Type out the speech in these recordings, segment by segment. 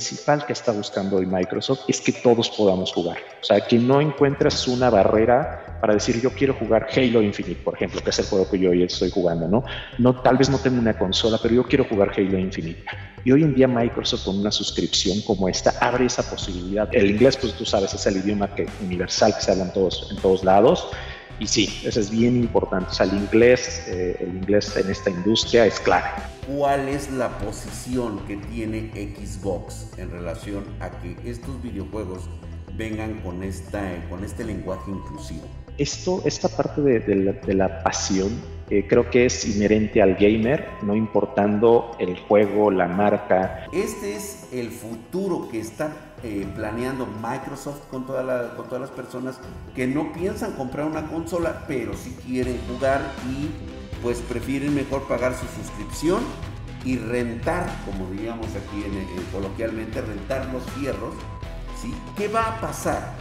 principal que está buscando hoy Microsoft es que todos podamos jugar. O sea, que no encuentres una barrera para decir yo quiero jugar Halo Infinite, por ejemplo, que es el juego que yo hoy estoy jugando, ¿no? no tal vez no tengo una consola, pero yo quiero jugar Halo Infinite. Y hoy en día Microsoft con una suscripción como esta abre esa posibilidad. El inglés, pues tú sabes, es el idioma que, universal que se habla en todos, en todos lados. Y sí, eso es bien importante. O sea, el inglés, eh, el inglés en esta industria es clave. ¿Cuál es la posición que tiene Xbox en relación a que estos videojuegos vengan con, esta, con este lenguaje inclusivo? Esto, esta parte de, la, pasión eh, creo que es inherente al gamer, no importando el juego, la marca. Este es el futuro que está eh, planeando Microsoft con, toda con todas las personas que no piensan comprar una consola, pero sí quieren jugar y pues prefieren mejor pagar su suscripción y rentar, como diríamos aquí en, coloquialmente, rentar los fierros. ¿Qué va a pasar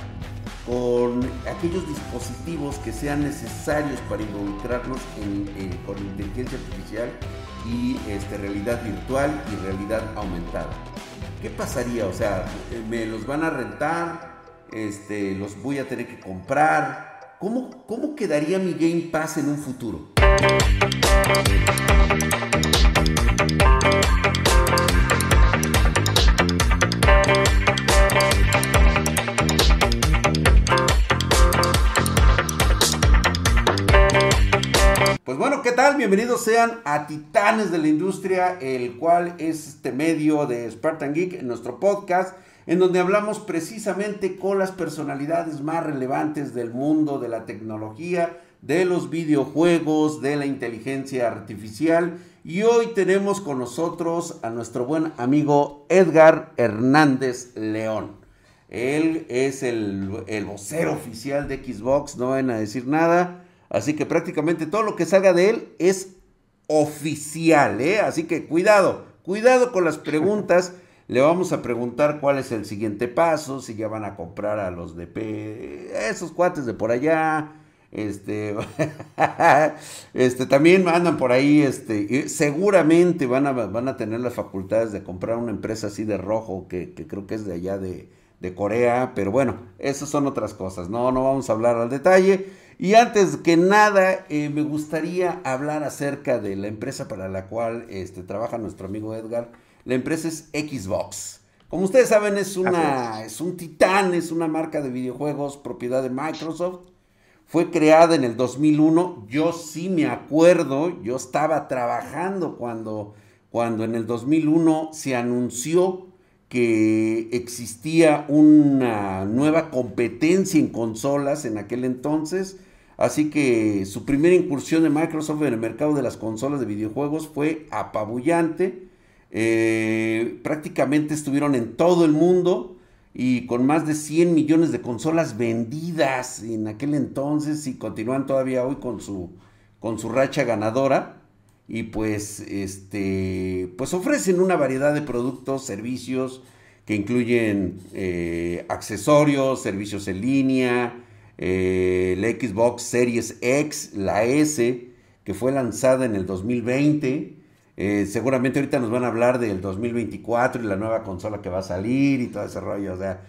con aquellos dispositivos que sean necesarios para involucrarnos con inteligencia artificial y este, realidad virtual y realidad aumentada? ¿Qué pasaría? O sea, me los van a rentar, este, los voy a tener que comprar. ¿Cómo, cómo quedaría mi Game Pass en un futuro? Bueno, ¿qué tal? Bienvenidos sean a Titanes de la Industria, el cual es este medio de Spartan Geek en nuestro podcast, en donde hablamos precisamente con las personalidades más relevantes del mundo de la tecnología, de los videojuegos, de la inteligencia artificial. Y hoy tenemos con nosotros a nuestro buen amigo Edgar Hernández León. Él es el, el vocero oficial de Xbox, no van a decir nada Así que prácticamente todo lo que salga de él es oficial, ¿eh? Así que cuidado, cuidado con las preguntas. Le vamos a preguntar cuál es el siguiente paso, si ya van a comprar a los de P, esos cuates de por allá. Este, este también andan por ahí, este, seguramente van a, van a tener las facultades de comprar una empresa así de rojo, que, que creo que es de allá de, de Corea, pero bueno, esas son otras cosas, no, no vamos a hablar al detalle. Y antes que nada, eh, me gustaría hablar acerca de la empresa para la cual este, trabaja nuestro amigo Edgar. La empresa es Xbox. Como ustedes saben, es, una, es un titán, es una marca de videojuegos propiedad de Microsoft. Fue creada en el 2001. Yo sí me acuerdo, yo estaba trabajando cuando, cuando en el 2001 se anunció que existía una nueva competencia en consolas en aquel entonces Así que su primera incursión de Microsoft en el mercado de las consolas de videojuegos fue apabullante. Eh, prácticamente estuvieron en todo el mundo y con más de 100 millones de consolas vendidas en aquel entonces y continúan todavía hoy con su, con su racha ganadora y pues este pues ofrecen una variedad de productos, servicios que incluyen eh, accesorios, servicios en línea, eh, la Xbox Series X, la S, que fue lanzada en el 2020. Eh, seguramente ahorita nos van a hablar del 2024 y la nueva consola que va a salir y todo ese rollo. O sea,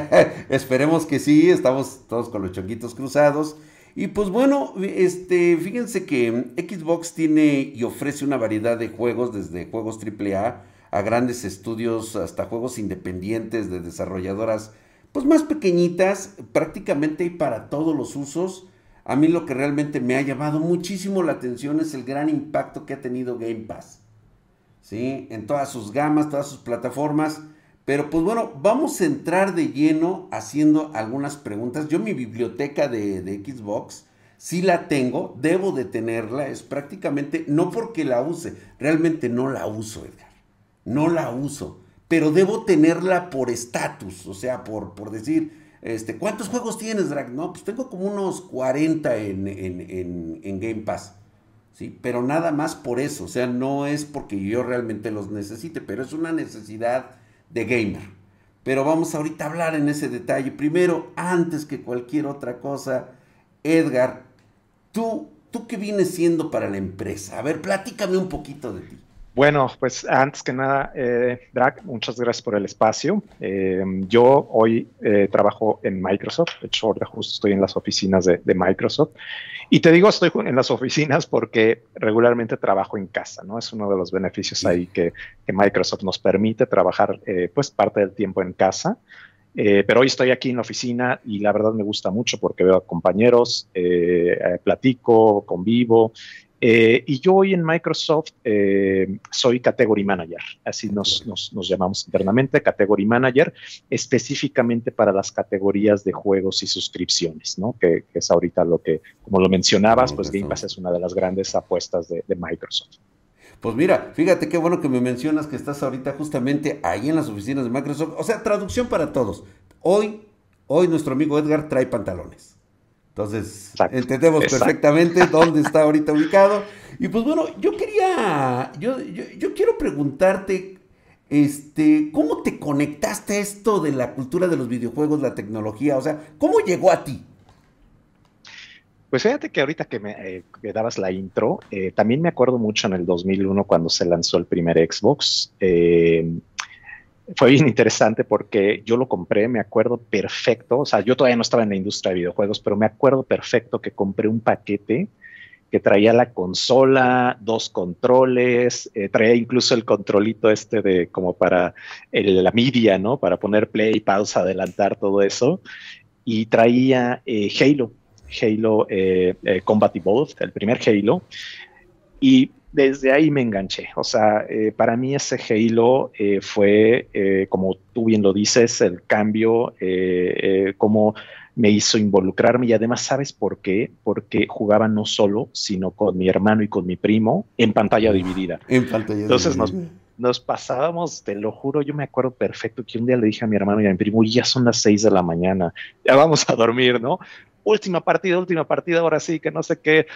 esperemos que sí, estamos todos con los chonquitos cruzados. Y pues bueno, este, fíjense que Xbox tiene y ofrece una variedad de juegos, desde juegos AAA a grandes estudios hasta juegos independientes de desarrolladoras pues más pequeñitas, prácticamente para todos los usos. A mí lo que realmente me ha llamado muchísimo la atención es el gran impacto que ha tenido Game Pass. ¿Sí? En todas sus gamas, todas sus plataformas. Pero pues bueno, vamos a entrar de lleno haciendo algunas preguntas. Yo mi biblioteca de, de Xbox sí la tengo, debo de tenerla. Es prácticamente, no porque la use, realmente no la uso, Edgar. No la uso pero debo tenerla por estatus, o sea, por, por decir, este, ¿cuántos juegos tienes, Drag? No, pues tengo como unos 40 en, en, Game Pass, ¿sí? Pero nada más por eso, o sea, no es porque yo realmente los necesite, pero es una necesidad de gamer. Pero vamos ahorita a hablar en ese detalle. Primero, antes que cualquier otra cosa, Edgar, tú, tú qué vienes siendo para la empresa. A ver, platícame un poquito de ti. Bueno, pues antes que nada, eh, Drag, muchas gracias por el espacio. Eh, yo hoy eh, trabajo en Microsoft, de hecho justo estoy en las oficinas de, Microsoft. Y te digo, estoy en las oficinas porque regularmente trabajo en casa, ¿no? Es uno de los beneficios ahí que, Microsoft nos permite trabajar pues parte del tiempo en casa. pero hoy estoy aquí en la oficina y la verdad me gusta mucho porque veo a compañeros, platico, convivo eh, y yo hoy en Microsoft eh, soy Category Manager, así nos, llamamos internamente, Category Manager, específicamente para las categorías de juegos y suscripciones, ¿no? Que, es ahorita lo que, como lo mencionabas, pues Game Pass es una de las grandes apuestas de, Microsoft. Pues mira, fíjate qué bueno que me mencionas que estás ahorita justamente ahí en las oficinas de Microsoft. O sea, traducción para todos. Hoy, hoy nuestro amigo Edgar trae pantalones. Entonces, entendemos perfectamente dónde está ahorita ubicado. Y pues bueno, yo quería, yo, yo, quiero preguntarte, este, ¿cómo te conectaste a esto de la cultura de los videojuegos, la tecnología? O sea, ¿cómo llegó a ti? Pues fíjate que ahorita que me, eh, dabas la intro, eh, también me acuerdo mucho en el 2001 cuando se lanzó el primer Xbox. Eh, fue bien interesante porque yo lo compré, me acuerdo perfecto, o sea, yo todavía no estaba en la industria de videojuegos, pero me acuerdo perfecto que compré un paquete que traía la consola, dos controles, eh, traía incluso el controlito este de como para la media, ¿no? Para poner play, pausa, adelantar, todo eso. Y traía eh, Halo, Halo eh, Combat Evolved, el primer Halo. Y desde ahí me enganché. O sea, eh, para mí ese Halo eh, fue, eh, como tú bien lo dices, el cambio, como me hizo involucrarme y además, ¿sabes por qué? Porque jugaba no solo, sino con mi hermano y con mi primo en pantalla dividida. En pantalla Entonces dividida. Nos, nos pasábamos, te lo juro, yo me acuerdo perfecto que un día le dije a mi hermano y a mi primo, ya son las seis de la mañana, ya vamos a dormir, ¿no? Última partida, última partida, ahora sí, que no sé qué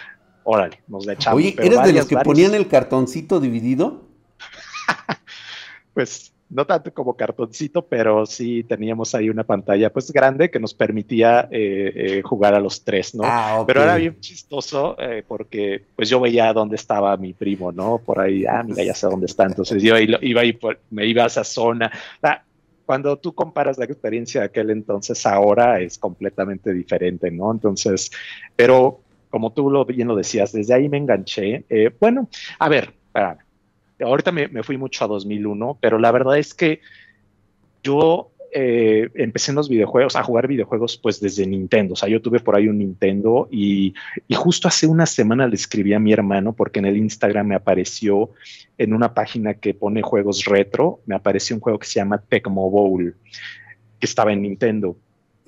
órale, nos la echamos. Oye, ¿eres de los que ponían el cartoncito dividido? pues no tanto como cartoncito, pero sí teníamos ahí una pantalla pues grande que nos permitía eh, eh, jugar a los tres, ¿no? Ah, pero era bien chistoso eh, porque pues yo veía dónde estaba mi primo, ¿no? Por ahí, ah, mira, ya sé dónde está. Entonces yo iba ahí, me iba a esa zona. cuando tú comparas la experiencia de aquel entonces, ahora es completamente diferente, ¿no? Entonces, pero como tú lo, bien lo decías, desde ahí me enganché. Eh, bueno, a ver, ahorita me, fui mucho a 2001, pero la verdad es que yo eh, empecé en los videojuegos, a jugar videojuegos pues desde Nintendo. O sea, yo tuve por ahí un Nintendo y, justo hace una semana le escribí a mi hermano porque en el Instagram me apareció en una página que pone juegos retro, me apareció un juego que se llama Tecmo Bowl, que estaba en Nintendo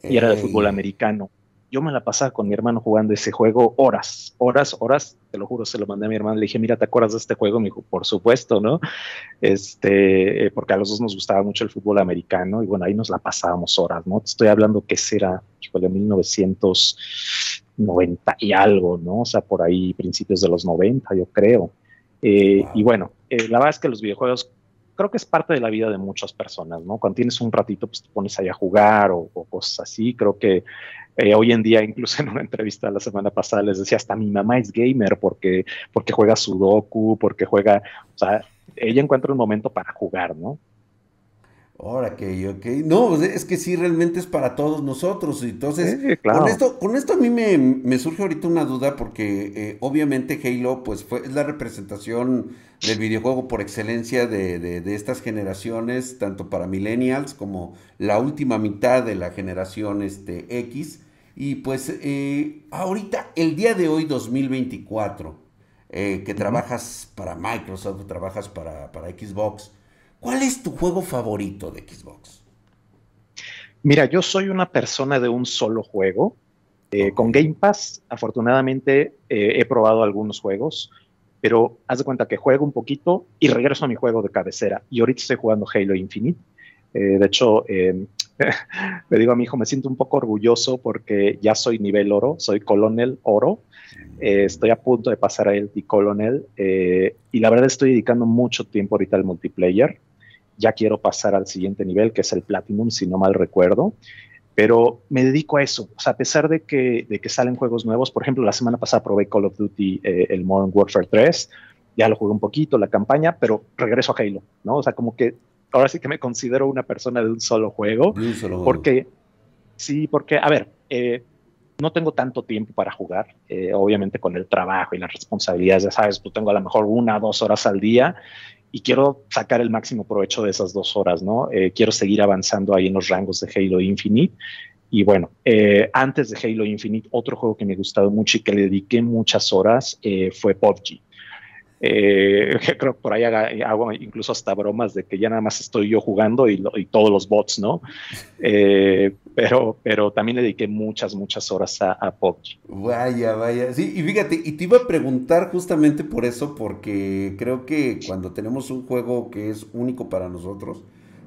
y era de fútbol americano yo me la pasaba con mi hermano jugando ese juego horas, horas, horas, te lo juro, se lo mandé a mi hermano, le dije, mira, ¿te acuerdas de este juego? Me dijo, por supuesto, ¿no? Este, eh, porque a los dos nos gustaba mucho el fútbol americano y bueno, ahí nos la pasábamos horas, ¿no? Te estoy hablando que será, de 1990 y algo, ¿no? O sea, por ahí principios de los 90, yo creo. Eh, y bueno, eh, la verdad es que los videojuegos creo que es parte de la vida de muchas personas, ¿no? Cuando tienes un ratito, pues te pones ahí a jugar o, cosas así. Creo que eh, hoy en día, incluso en una entrevista la semana pasada, les decía, hasta mi mamá es gamer porque, porque juega Sudoku, porque juega, o sea, ella encuentra un momento para jugar, ¿no? Ahora que, ok. No, pues, es que sí, realmente es para todos nosotros. Entonces, con, esto, con esto a mí me, surge ahorita una duda porque eh, obviamente Halo pues fue, es la representación del videojuego por excelencia de, de, estas generaciones, tanto para millennials como la última mitad de la generación este, X. Y pues eh, ahorita, el día de hoy, 2024, eh, que trabajas para Microsoft, trabajas para, para Xbox, ¿Cuál es tu juego favorito de Xbox? Mira, yo soy una persona de un solo juego. Eh, con Game Pass, afortunadamente, eh, he probado algunos juegos, pero haz de cuenta que juego un poquito y regreso a mi juego de cabecera. Y ahorita estoy jugando Halo Infinite. Eh, de hecho, le digo a mi hijo, me siento un poco orgulloso porque ya soy nivel oro, soy colonel oro. estoy a punto de pasar a el colonel y la verdad estoy dedicando mucho tiempo ahorita al multiplayer ya quiero pasar al siguiente nivel, que es el Platinum, si no mal recuerdo. Pero me dedico a eso. O sea, a pesar de que, de que salen juegos nuevos, por ejemplo, la semana pasada probé Call of Duty, eh, el Modern Warfare 3. ya lo jugué un poquito, la campaña, pero regreso a Halo, ¿no? O sea, como que ahora sí que me considero una persona de un solo juego, porque sí, porque, a ver, eh, no tengo tanto tiempo para jugar, eh, obviamente con el trabajo y las responsabilidades, ya sabes, pues tengo a lo mejor una, dos horas al día y quiero sacar el máximo provecho de esas dos horas, ¿no? Eh, quiero seguir avanzando ahí en los rangos de Halo Infinite. Y bueno, eh, antes de Halo Infinite, otro juego que me gustado mucho y que le dediqué muchas horas fue PUBG. Eh, creo que por ahí hago incluso hasta bromas de que ya nada más estoy yo jugando y, todos los bots, ¿no? Eh, pero, pero también le dediqué muchas, muchas horas a, a PUBG. Vaya, vaya. Sí, y fíjate, y te iba a preguntar justamente por eso, porque creo que cuando tenemos un juego que es único para nosotros,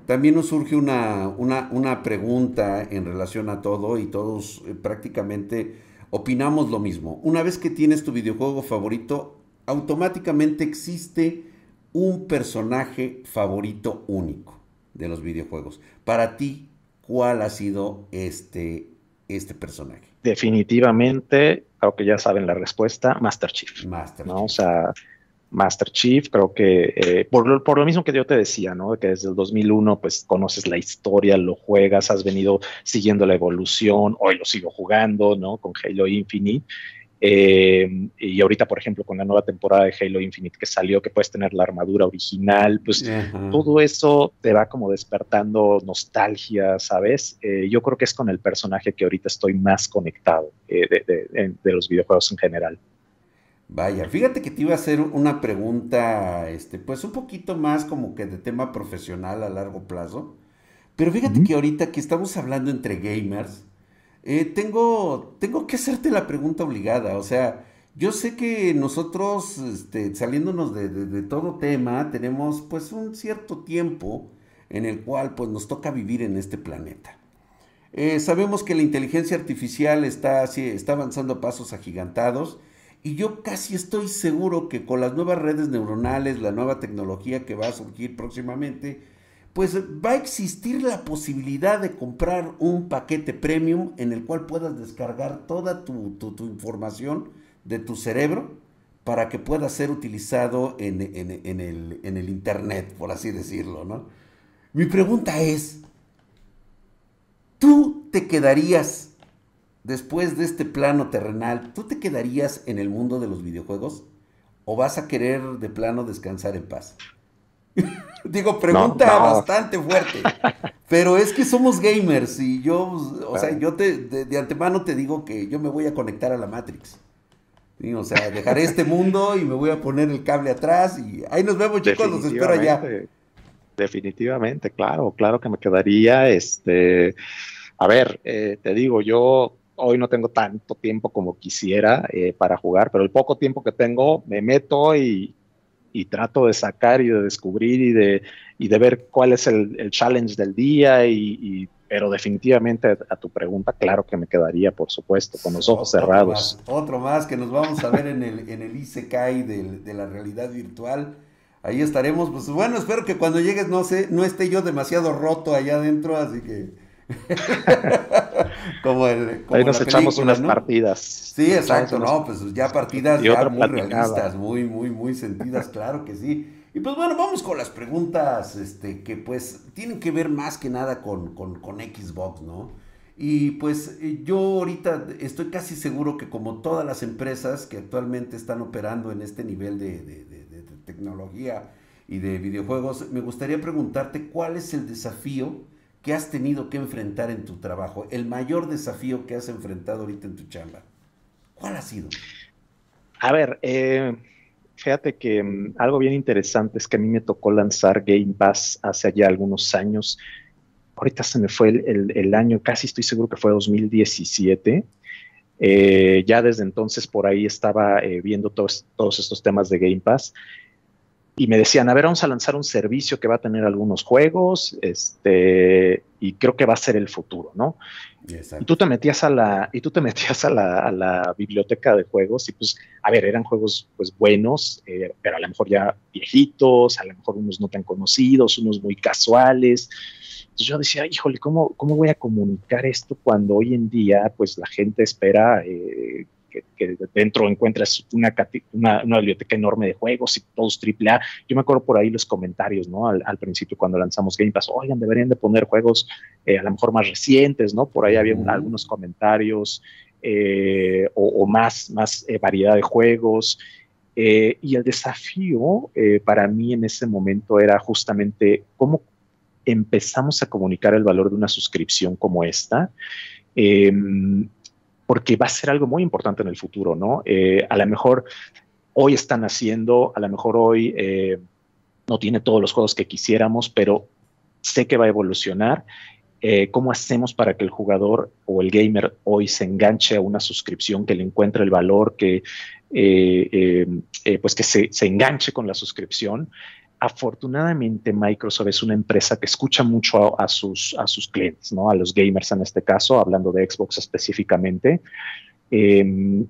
también nos surge una, una, una pregunta en relación a todo y todos eh, prácticamente opinamos lo mismo. Una vez que tienes tu videojuego favorito, automáticamente existe un personaje favorito único de los videojuegos. Para ti, ¿cuál ha sido este, este personaje? Definitivamente, creo que ya saben la respuesta, Master Chief. Master ¿no? Chief. O sea, Master Chief, creo que eh, por, lo, por, lo, mismo que yo te decía, ¿no? Que desde el 2001, pues conoces la historia, lo juegas, has venido siguiendo la evolución, hoy lo sigo jugando, ¿no? Con Halo Infinite. Eh, y ahorita, por ejemplo, con la nueva temporada de Halo Infinite que salió, que puedes tener la armadura original, pues todo eso te va como despertando nostalgia, ¿sabes? Eh, yo creo que es con el personaje que ahorita estoy más conectado eh, de, de, los videojuegos en general. Vaya, fíjate que te iba a hacer una pregunta, este, pues un poquito más como que de tema profesional a largo plazo. Pero fíjate que ahorita que estamos hablando entre gamers, eh, tengo, tengo que hacerte la pregunta obligada. O sea, yo sé que nosotros, este, saliéndonos de, todo tema, tenemos pues un cierto tiempo en el cual pues nos toca vivir en este planeta. Eh, sabemos que la inteligencia artificial está, está avanzando a pasos agigantados y yo casi estoy seguro que con las nuevas redes neuronales, la nueva tecnología que va a surgir próximamente, pues va a existir la posibilidad de comprar un paquete premium en el cual puedas descargar toda tu, información de tu cerebro para que pueda ser utilizado en, el, en, el, Internet, por así decirlo, ¿no? Mi pregunta es, ¿tú te quedarías, después de este plano terrenal, tú te quedarías en el mundo de los videojuegos? ¿O vas a querer de plano descansar en paz? Digo, pregunta bastante fuerte. Pero es que somos gamers y yo, o sea, yo te, de, antemano te digo que yo me voy a conectar a la Matrix. O sea, dejaré este mundo y me voy a poner el cable atrás y ahí nos vemos chicos, los espero allá. Definitivamente, claro, claro que me quedaría, este, a ver, eh, te digo, yo hoy no tengo tanto tiempo como quisiera eh, para jugar, pero el poco tiempo que tengo me meto y, y trato de sacar y de descubrir y de, y de ver cuál es el, challenge del día y, pero definitivamente a, tu pregunta, claro que me quedaría, por supuesto, con los ojos cerrados. otro más que nos vamos a ver en el, en el ICKI de, de la realidad virtual. Ahí estaremos, pues bueno, espero que cuando llegues no sé, no esté yo demasiado roto allá adentro, así que como el, Ahí nos echamos unas partidas. Sí, exacto, no, pues ya partidas ya muy realistas, muy, muy, muy sentidas, claro que sí. Y pues bueno, vamos con las preguntas este, que pues tienen que ver más que nada con, con, con Xbox, ¿no? Y pues eh, yo ahorita estoy casi seguro que como todas las empresas que actualmente están operando en este nivel de, de, de, de tecnología y de videojuegos, me gustaría preguntarte cuál es el desafío ¿Qué has tenido que enfrentar en tu trabajo? El mayor desafío que has enfrentado ahorita en tu chamba. ¿Cuál ha sido? A ver, eh, fíjate que mm, algo bien interesante es que a mí me tocó lanzar Game Pass hace ya algunos años. Ahorita se me fue el, año, casi estoy seguro que fue 2017. Eh, ya desde entonces por ahí estaba eh, viendo todos estos temas de Game Pass y me decían, a ver, vamos a lanzar un servicio que va a tener algunos juegos, este, y creo que va a ser el futuro, ¿no? Y tú te metías a la, y tú te metías a la, biblioteca de juegos y pues, a ver, eran juegos pues buenos, eh, pero a lo mejor ya viejitos, a lo mejor unos no tan conocidos, unos muy casuales. Entonces yo decía, híjole, ¿cómo, cómo voy a comunicar esto cuando hoy en día pues la gente espera eh, dentro encuentras una, una, biblioteca enorme de juegos y todos AAA. Yo me acuerdo por ahí los comentarios, ¿no? Al, principio cuando lanzamos Game Pass, oigan, deberían de poner juegos eh, a lo mejor más recientes, ¿no? Por ahí había algunos comentarios eh, o, más, más eh, variedad de juegos. y el desafío para mí en ese momento era justamente cómo empezamos a comunicar el valor de una suscripción como esta, em, porque va a ser algo muy importante en el futuro, ¿no? Eh, a lo mejor hoy están haciendo, a lo mejor hoy eh, no tiene todos los juegos que quisiéramos, pero sé que va a evolucionar. Eh, ¿Cómo hacemos para que el jugador o el gamer hoy se enganche a una suscripción, que le encuentre el valor, que, pues que se, se, enganche con la suscripción? Afortunadamente Microsoft es una empresa que escucha mucho a, sus, a sus clientes, ¿no? a los gamers en este caso, hablando de Xbox específicamente. Em,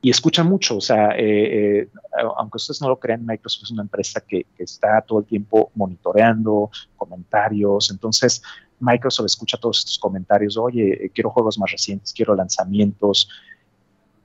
y escucha mucho, o sea, eh, eh, aunque ustedes no lo crean, Microsoft es una empresa que, que, está todo el tiempo monitoreando comentarios, entonces Microsoft escucha todos estos comentarios, oye, quiero juegos más recientes, quiero lanzamientos,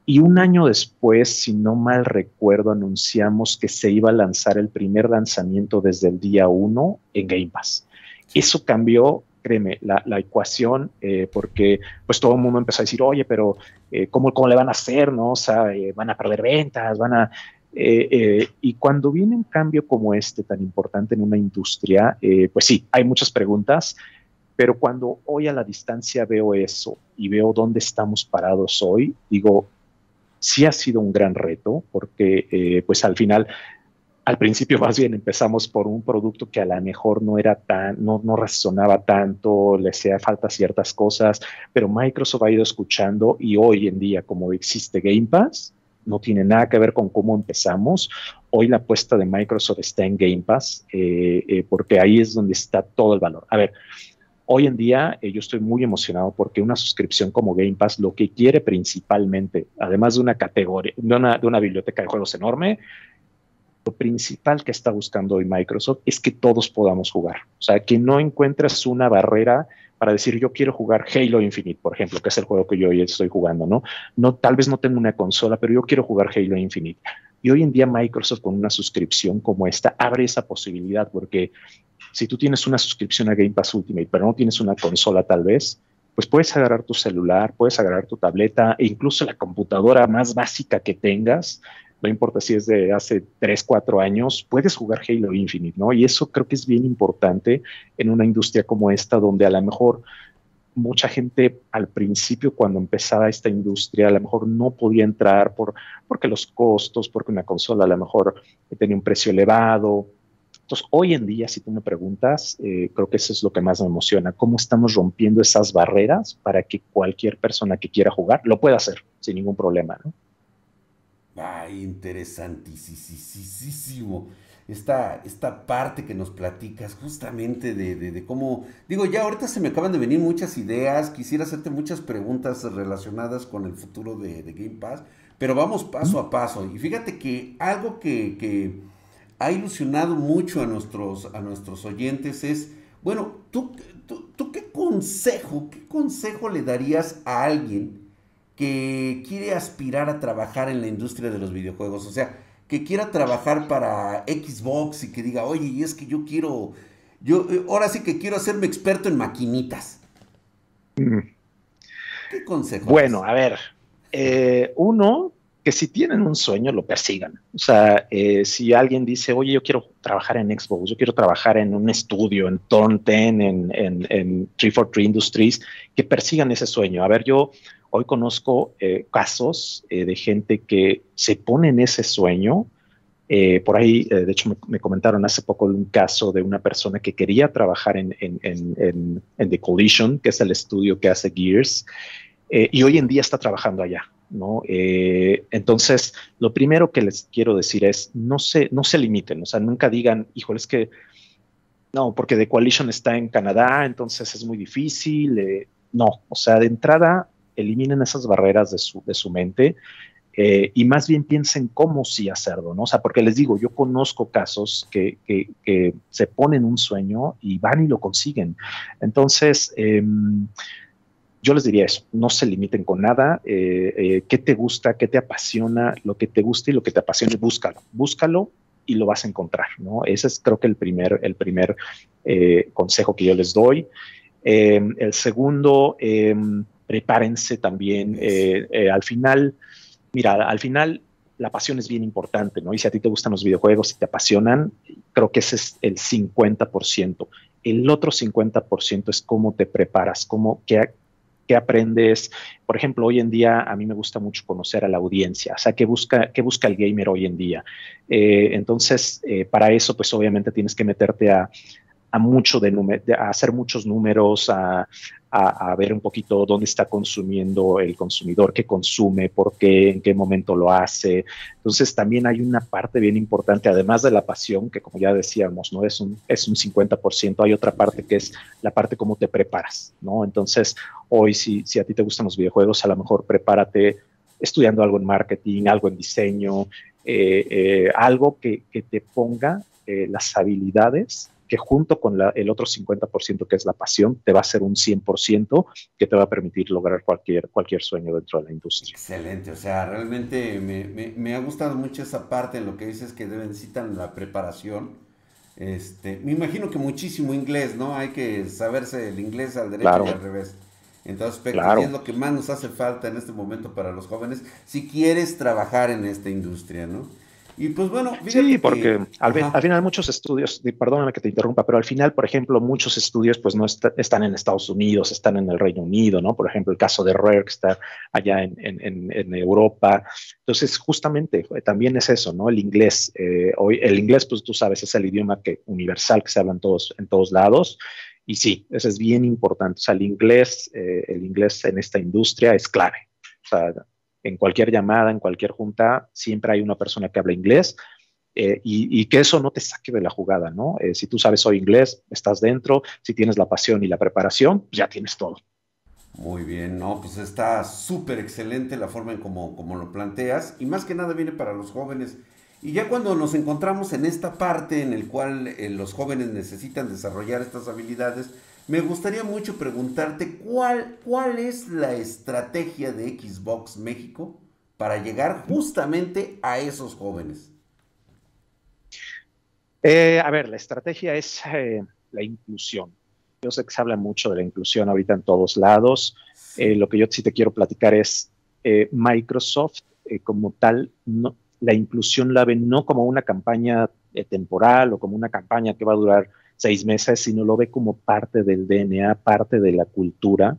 y un año después, si no mal recuerdo, anunciamos que se iba a lanzar el primer lanzamiento desde el día uno en Game Pass. Eso cambió, créeme, la, ecuación, eh, porque pues todo el mundo empezó a decir, oye, pero eh, ¿cómo, ¿cómo, le van a hacer? ¿no? O sea, eh, van a perder ventas, van a... y cuando viene un cambio como este tan importante en una industria, pues sí, hay muchas preguntas, pero cuando hoy a la distancia veo eso y veo dónde estamos parados hoy, digo, sí ha sido un gran reto porque eh, pues al final, al principio más bien empezamos por un producto que a lo mejor no era tan, no, no resonaba tanto, le hacía falta ciertas cosas, pero Microsoft ha ido escuchando y hoy en día como existe Game Pass, no tiene nada que ver con cómo empezamos. Hoy la apuesta de Microsoft está en Game Pass, eh, eh, porque ahí es donde está todo el valor. A ver, Hoy en día eh, yo estoy muy emocionado porque una suscripción como Game Pass lo que quiere principalmente, además de una categoría, de una, biblioteca de juegos enorme, lo principal que está buscando hoy Microsoft es que todos podamos jugar. O sea, que no encuentres una barrera para decir yo quiero jugar Halo Infinite, por ejemplo, que es el juego que yo hoy estoy jugando, ¿no? No, tal vez no tengo una consola, pero yo quiero jugar Halo Infinite. Y hoy en día Microsoft con una suscripción como esta abre esa posibilidad porque si tú tienes una suscripción a Game Pass Ultimate, pero no tienes una consola tal vez, pues puedes agarrar tu celular, puedes agarrar tu tableta e incluso la computadora más básica que tengas, no importa si es de hace 3, 4 años, puedes jugar Halo Infinite, ¿no? Y eso creo que es bien importante en una industria como esta, donde a lo mejor mucha gente al principio cuando empezaba esta industria a lo mejor no podía entrar por, porque los costos, porque una consola a lo mejor tenía un precio elevado, entonces, hoy en día, si tú me preguntas, eh, creo que eso es lo que más me emociona, cómo estamos rompiendo esas barreras para que cualquier persona que quiera jugar lo pueda hacer sin ningún problema, ¿no? Ay, interesantísimo. Esta, esta parte que nos platicas justamente de, cómo, digo, ya ahorita se me acaban de venir muchas ideas, quisiera hacerte muchas preguntas relacionadas con el futuro de, Game Pass, pero vamos paso a paso. Y fíjate que algo que, que ha ilusionado mucho a nuestros, a nuestros oyentes es, bueno, ¿tú, tú, qué consejo, qué consejo le darías a alguien que quiere aspirar a trabajar en la industria de los videojuegos? O sea, que quiera trabajar para Xbox y que diga, oye, y es que yo quiero, yo eh, ahora sí que quiero hacerme experto en maquinitas. Mm. ¿Qué consejo? Bueno, a ver, eh, uno, que si tienen un sueño lo persigan. O sea, eh, si alguien dice, oye, yo quiero trabajar en Xbox, yo quiero trabajar en un estudio, en 10, en, en, en 343 Industries, que persigan ese sueño. A ver, yo hoy conozco eh, casos eh, de gente que se pone en ese sueño. por ahí, de hecho, me, comentaron hace poco un caso de una persona que quería trabajar en, en The Collision, que es el estudio que hace Gears, y hoy en día está trabajando allá. ¿No? Eh, entonces, lo primero que les quiero decir es, no se, no se limiten, o sea, nunca digan, híjole, es que, no, porque The Coalition está en Canadá, entonces es muy difícil. Eh, no, o sea, de entrada, eliminen esas barreras de su, de su mente eh, y más bien piensen cómo sí hacerlo, ¿no? O sea, porque les digo, yo conozco casos que, que, se ponen un sueño y van y lo consiguen. Entonces, em, yo les diría eso, no se limiten con nada, eh, eh, qué te gusta, qué te apasiona, lo que te gusta y lo que te apasione, búscalo, búscalo y lo vas a encontrar, ¿no? Ese es creo que el primer, el primer eh, consejo que yo les doy. Em, el segundo, em, prepárense también, al final, mira, al final la pasión es bien importante, ¿no? Y si a ti te gustan los videojuegos, y te apasionan, creo que ese es el 50%. El otro 50% es cómo te preparas, cómo, qué, qué aprendes. Por ejemplo, hoy en día a mí me gusta mucho conocer a la audiencia, o sea, qué busca, qué busca el gamer hoy en día. Eh, entonces, eh, para eso, pues obviamente tienes que meterte a, a mucho de, a hacer muchos números, a, a, ver un poquito dónde está consumiendo el consumidor, qué consume, por qué, en qué momento lo hace. Entonces también hay una parte bien importante, además de la pasión, que como ya decíamos, ¿no? Es un, es un 50%, hay otra parte que es la parte cómo te preparas, ¿no? Entonces, hoy si, si a ti te gustan los videojuegos, a lo mejor prepárate estudiando algo en marketing, algo en diseño, eh, eh, algo que, que, te ponga eh, las habilidades que junto con el otro 50% que es la pasión, te va a ser un 100% que te va a permitir lograr cualquier, cualquier sueño dentro de la industria. Excelente, o sea, realmente me, me, ha gustado mucho esa parte en lo que dices que necesitan la preparación. Este, me imagino que muchísimo inglés, ¿no? Hay que saberse el inglés al derecho y al revés. Entonces, claro. es lo que más nos hace falta en este momento para los jóvenes si quieres trabajar en esta industria, ¿no? Y pues bueno, sí, porque al, final muchos estudios, perdóname que te interrumpa, pero al final, por ejemplo, muchos estudios pues no están en Estados Unidos, están en el Reino Unido, ¿no? Por ejemplo, el caso de Rare que está allá en, en, en Europa. Entonces, justamente eh, también es eso, ¿no? El inglés, eh, hoy el inglés, pues tú sabes, es el idioma que universal que se habla en todos, en todos lados. Y sí, eso es bien importante. O sea, el inglés, eh, el inglés en esta industria es clave. O sea, en cualquier llamada, en cualquier junta, siempre hay una persona que habla inglés eh, y, que eso no te saque de la jugada, ¿no? Eh, si tú sabes hoy inglés, estás dentro, si tienes la pasión y la preparación, pues ya tienes todo. Muy bien, no, pues está súper excelente la forma en cómo lo planteas y más que nada viene para los jóvenes. Y ya cuando nos encontramos en esta parte en el cual eh, los jóvenes necesitan desarrollar estas habilidades, me gustaría mucho preguntarte cuál, cuál es la estrategia de Xbox México para llegar justamente a esos jóvenes. Eh, a ver, la estrategia es eh, la inclusión. Yo sé que se habla mucho de la inclusión ahorita en todos lados. Eh, lo que yo sí te quiero platicar es Microsoft como tal, no, la inclusión la ve no como una campaña temporal o como una campaña que va a durar seis meses, sino lo ve como parte del DNA, parte de la cultura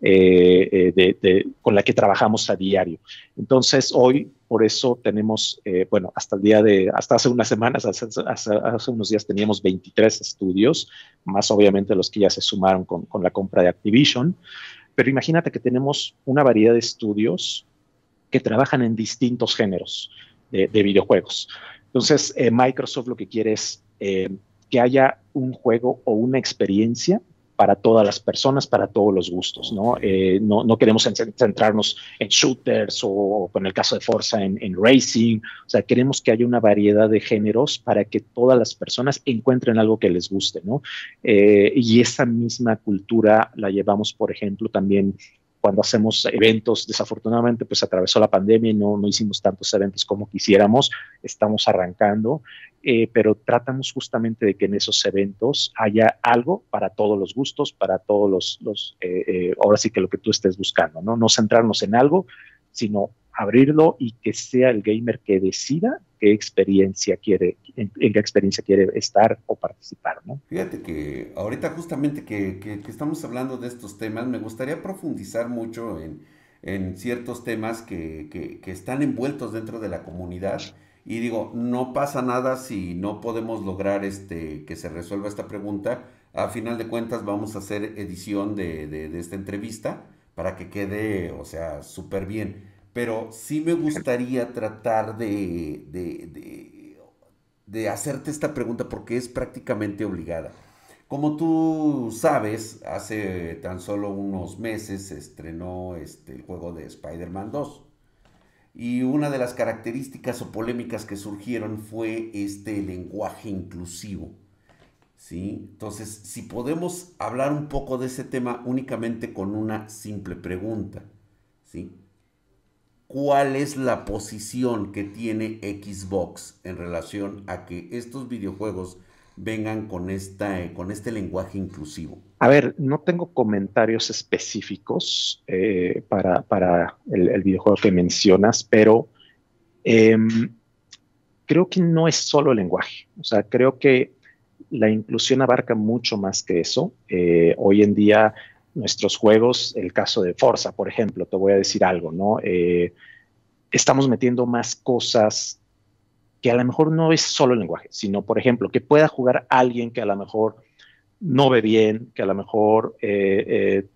eh, eh, con la que trabajamos a diario. Entonces, hoy, por eso tenemos, eh, bueno, hasta el día de, hasta hace unas semanas, hace, unos días teníamos 23 estudios, más obviamente los que ya se sumaron con, con la compra de Activision. Pero imagínate que tenemos una variedad de estudios que trabajan en distintos géneros de, de videojuegos. Entonces, Microsoft lo que quiere es que haya un juego o una experiencia para todas las personas, para todos los gustos, ¿no? Eh, no, no, queremos centrarnos en shooters o, con el caso de Forza en, racing, o sea, queremos que haya una variedad de géneros para que todas las personas encuentren algo que les guste, ¿no? Eh, y esa misma cultura la llevamos, por ejemplo, también cuando hacemos eventos, desafortunadamente pues atravesó la pandemia y no, no hicimos tantos eventos como quisiéramos, estamos arrancando, eh, pero tratamos justamente de que en esos eventos haya algo para todos los gustos, para todos los, los eh, eh, ahora sí que lo que tú estés buscando, ¿no? No centrarnos en algo, sino abrirlo y que sea el gamer que decida qué experiencia quiere, en, qué experiencia quiere estar o participar, ¿no? Fíjate que ahorita justamente que, que, estamos hablando de estos temas, me gustaría profundizar mucho en, en ciertos temas que, que, están envueltos dentro de la comunidad. Y digo, no pasa nada si no podemos lograr este, que se resuelva esta pregunta. A final de cuentas vamos a hacer edición de, de, de esta entrevista para que quede, o sea, súper bien pero sí me gustaría tratar de, de, de, hacerte esta pregunta porque es prácticamente obligada. Como tú sabes, hace tan solo unos meses se estrenó este, el juego de Spider-Man 2. Y una de las características o polémicas que surgieron fue este lenguaje inclusivo. ¿sí? Entonces, si podemos hablar un poco de ese tema únicamente con una simple pregunta, ¿sí? ¿Cuál es la posición que tiene Xbox en relación a que estos videojuegos vengan con, esta, con este lenguaje inclusivo? A ver, no tengo comentarios específicos eh, para, el, videojuego que mencionas, pero em, creo que no es solo el lenguaje. O sea, creo que la inclusión abarca mucho más que eso. Eh, hoy en día, nuestros juegos, el caso de Forza, por ejemplo, te voy a decir algo, ¿no? Eh, estamos metiendo más cosas que a lo mejor no es solo el lenguaje, sino, por ejemplo, que pueda jugar alguien que a lo mejor no ve bien, que a lo mejor eh,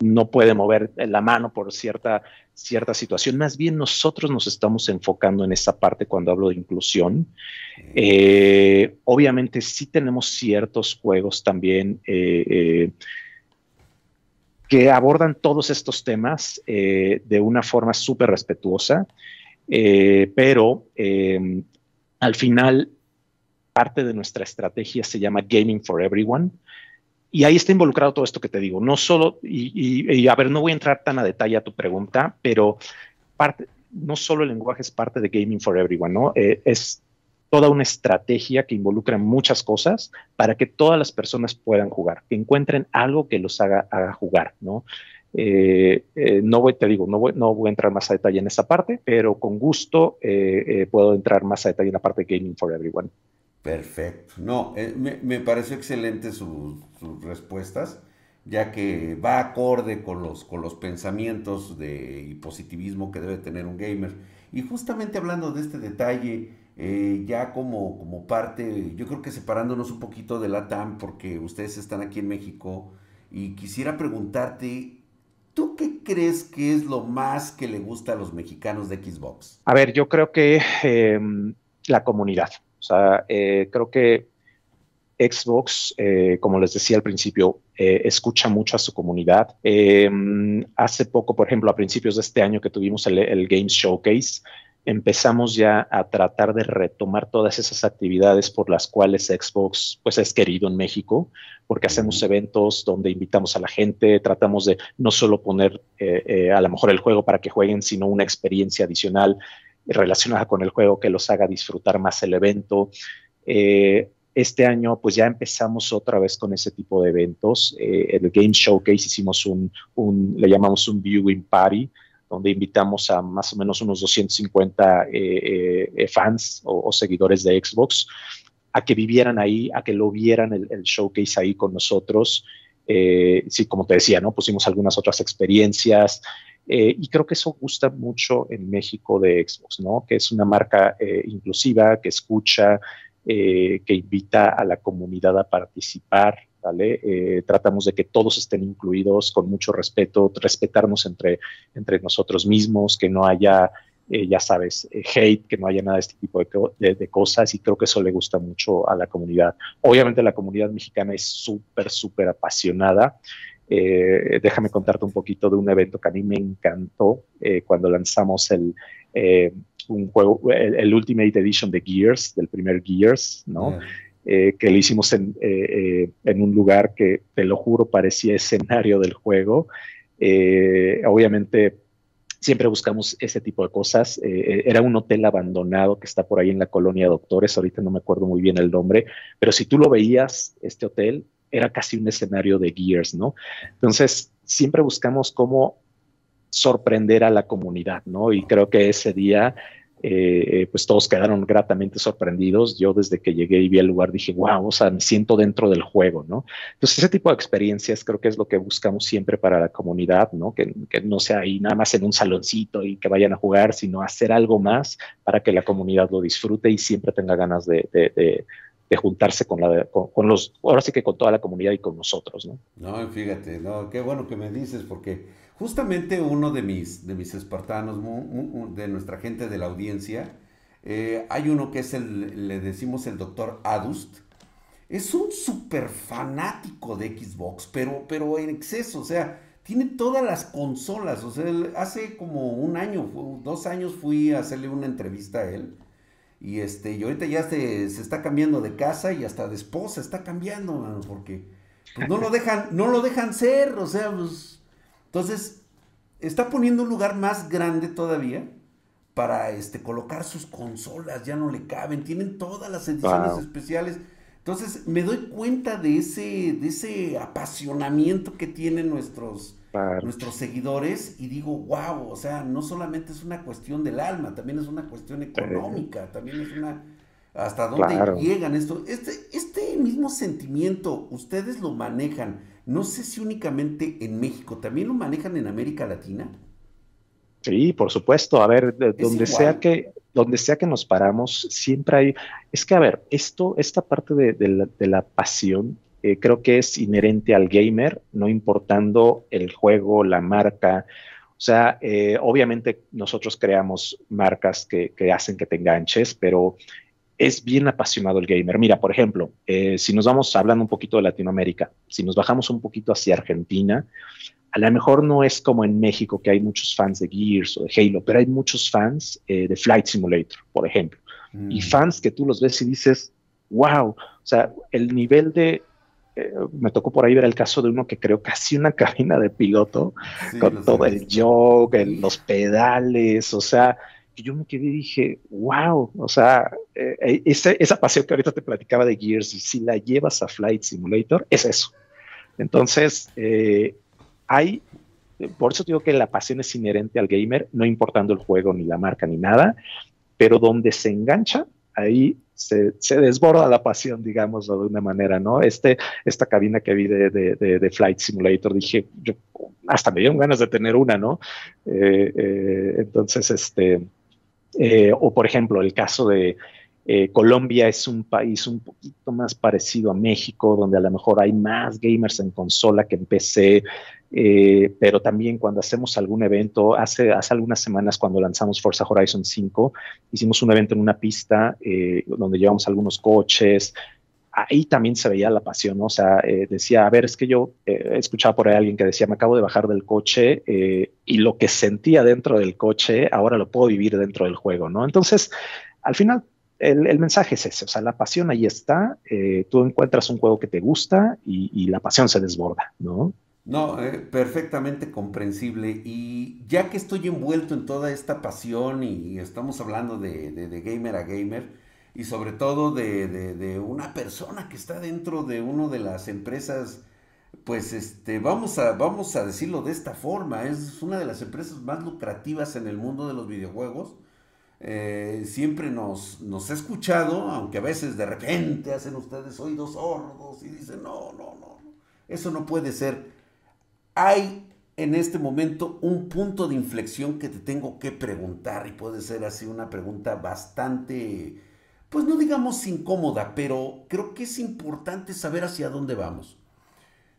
no puede mover la mano por cierta, cierta situación. Más bien nosotros nos estamos enfocando en esa parte cuando hablo de inclusión. Eh, obviamente sí tenemos ciertos juegos también eh, eh, que abordan todos estos temas de una forma súper respetuosa, pero al final parte de nuestra estrategia se llama Gaming for Everyone y ahí está involucrado todo esto que te digo. No solo, y, a ver, no voy a entrar tan a detalle a tu pregunta, pero parte, no solo el lenguaje es parte de Gaming for Everyone, ¿no? Eh, es toda una estrategia que involucra muchas cosas para que todas las personas puedan jugar, que encuentren algo que los haga, jugar, ¿no? Eh, eh, no voy, te digo, no voy, a entrar más a detalle en esa parte, pero con gusto puedo entrar más a detalle en la parte Gaming for Everyone. Perfecto. No, eh, me, pareció excelente sus respuestas, ya que va acorde con los, con los pensamientos de, y positivismo que debe tener un gamer. Y justamente hablando de este detalle, eh, ya como, como parte, yo creo que separándonos un poquito de la TAM, porque ustedes están aquí en México, y quisiera preguntarte, ¿tú qué crees que es lo más que le gusta a los mexicanos de Xbox? A ver, yo creo que em, la comunidad. O sea, eh, creo que Xbox, eh, como les decía al principio, eh, escucha mucho a su comunidad. hace poco, por ejemplo, a principios de este año que tuvimos el, el, Games Showcase, empezamos ya a tratar de retomar todas esas actividades por las cuales Xbox pues, es querido en México, porque hacemos eventos donde invitamos a la gente, tratamos de no solo poner a lo mejor el juego para que jueguen, sino una experiencia adicional relacionada con el juego que los haga disfrutar más el evento. Eh, este año pues ya empezamos otra vez con ese tipo de eventos. Eh, el Game Showcase hicimos un, le llamamos un viewing party, donde invitamos a más o menos unos 250 eh, fans o, seguidores de Xbox a que vivieran ahí, a que lo vieran el, el showcase ahí con nosotros. sí, como te decía, ¿no? Pusimos algunas otras experiencias, eh, y creo que eso gusta mucho en México de Xbox, ¿no? Que es una marca eh, inclusiva, que escucha, eh, que invita a la comunidad a participar, ¿vale? tratamos de que todos estén incluidos con mucho respeto, respetarnos entre, entre nosotros mismos, que no haya, ya sabes, hate, que no haya nada de este tipo de, cosas y creo que eso le gusta mucho a la comunidad. Obviamente la comunidad mexicana es súper, súper apasionada. Eh, déjame contarte un poquito de un evento que a mí me encantó eh, cuando lanzamos el, eh, el, Ultimate Edition de Gears, del primer Gears, ¿no? Que lo hicimos en, en, un lugar que, te lo juro, parecía escenario del juego. obviamente, siempre buscamos ese tipo de cosas. era un hotel abandonado que está por ahí en la colonia Doctores, ahorita no me acuerdo muy bien el nombre, pero si tú lo veías, este hotel, era casi un escenario de Gears, ¿no? Entonces, siempre buscamos cómo sorprender a la comunidad, ¿no? Y creo que ese día, eh, pues todos quedaron gratamente sorprendidos. Yo desde que llegué y vi el lugar dije, wow, o sea, me siento dentro del juego, ¿no? Entonces, ese tipo de experiencias creo que es lo que buscamos siempre para la comunidad, ¿no? Que, no sea ahí nada más en un saloncito y que vayan a jugar, sino hacer algo más para que la comunidad lo disfrute y siempre tenga ganas de de juntarse con, la, con, los, ahora sí que con toda la comunidad y con nosotros, ¿no? No, fíjate, no, qué bueno que me dices, porque justamente uno de mis, de mis espartanos, de nuestra gente de la audiencia, eh, hay uno que es el, le decimos el doctor Adust, es un súper fanático de Xbox, pero, pero en exceso, o sea, tiene todas las consolas, o sea, hace como un año, dos años fui a hacerle una entrevista a él, Y este, y ahorita ya se, se está cambiando de casa y hasta de esposa está cambiando, porque pues, no lo dejan, no lo dejan ser, o sea, pues, entonces está poniendo un lugar más grande todavía para este, colocar sus consolas, ya no le caben, tienen todas las ediciones especiales. Entonces me doy cuenta de ese, de ese apasionamiento que tienen nuestros, nuestros seguidores y digo, wow, o sea, no solamente es una cuestión del alma, también es una cuestión económica, también es una... ¿Hasta dónde llegan esto? Este, este mismo sentimiento, ustedes lo manejan, no sé si únicamente en México, ¿también lo manejan en América Latina? Sí, por supuesto. A ver, donde sea que donde sea que nos paramos, siempre hay. Es que, a ver, esto, esta parte de, la, pasión, eh, creo que es inherente al gamer, no importando el juego, la marca. O sea, eh, obviamente nosotros creamos marcas que, hacen que te enganches, pero es bien apasionado el gamer. Mira, por ejemplo, eh, si nos vamos hablando un poquito de Latinoamérica, si nos bajamos un poquito hacia Argentina, a lo mejor no es como en México que hay muchos fans de Gears o de Halo, pero hay muchos fans eh, de Flight Simulator, por ejemplo. Y mm. fans que tú los ves y dices, wow, o sea, el nivel de... Eh, me tocó por ahí ver el caso de uno que creó casi una cabina de piloto con todo el jog, los pedales, o sea, que yo me quedé y dije, wow, o sea, eh, esa pasión que ahorita te platicaba de Gears, y si la llevas a Flight Simulator, es eso. Entonces, hay, por eso digo que la pasión es inherente al gamer, no importando el juego, ni la marca, ni nada, pero donde se engancha, ahí se, desborda la pasión, digámoslo de una manera, ¿no? Este, esta cabina que vi de, Flight Simulator, dije, yo hasta me dieron ganas de tener una, ¿no? Eh, eh, entonces, este, eh, o por ejemplo, el caso de Colombia es un país un poquito más parecido a México, donde a lo mejor hay más gamers en consola que en PC, eh, pero también cuando hacemos algún evento, hace, hace algunas semanas cuando lanzamos Forza Horizon 5, hicimos un evento en una pista eh, donde llevamos algunos coches, ahí también se veía la pasión, ¿no? O sea, eh, decía, a ver, es que yo escuchaba por ahí a alguien que decía, me acabo de bajar del coche y lo que sentía dentro del coche, ahora lo puedo vivir dentro del juego, ¿no? Entonces, al final, el, mensaje es ese, o sea, la pasión ahí está, tú encuentras un juego que te gusta y, y la pasión se desborda, ¿no? No, eh, perfectamente comprensible. Y ya que estoy envuelto en toda esta pasión y estamos hablando de, gamer a gamer y sobre todo de, una persona que está dentro de una de las empresas, pues este, vamos a, vamos a decirlo de esta forma, es una de las empresas más lucrativas en el mundo de los videojuegos. Eh, siempre nos, nos ha escuchado, aunque a veces de repente hacen ustedes oídos sordos y dicen, no, no, no, eso no puede ser hay en este momento un punto de inflexión que te tengo que preguntar y puede ser así una pregunta bastante, pues no digamos incómoda, pero creo que es importante saber hacia dónde vamos.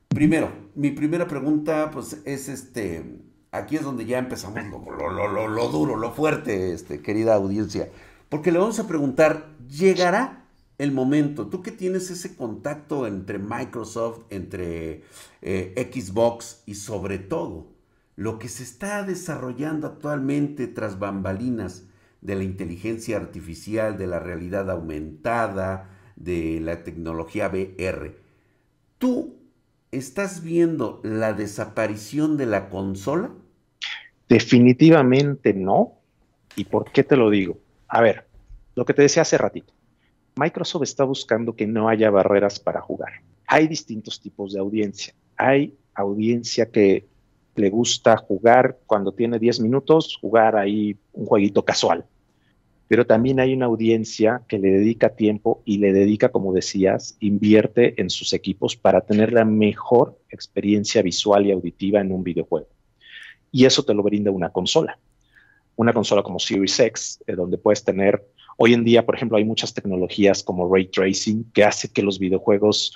Primero, mi primera pregunta pues es este, aquí es donde ya empezamos lo, lo, lo duro, lo fuerte, este, querida audiencia, porque le vamos a preguntar, ¿llegará el momento, tú que tienes ese contacto entre Microsoft, entre eh, Xbox y sobre todo lo que se está desarrollando actualmente tras bambalinas de la inteligencia artificial, de la realidad aumentada, de la tecnología VR, ¿tú estás viendo la desaparición de la consola? Definitivamente no. ¿Y por qué te lo digo? A ver, lo que te decía hace ratito Microsoft está buscando que no haya barreras para jugar. Hay distintos tipos de audiencia. Hay audiencia que le gusta jugar cuando tiene 10 minutos, jugar ahí un jueguito casual. Pero también hay una audiencia que le dedica tiempo y le dedica, como decías, invierte en sus equipos para tener la mejor experiencia visual y auditiva en un videojuego. Y eso te lo brinda una consola. Una consola como Series X, eh, donde puedes tener Hoy en día, por ejemplo, hay muchas tecnologías como ray tracing que hace que los videojuegos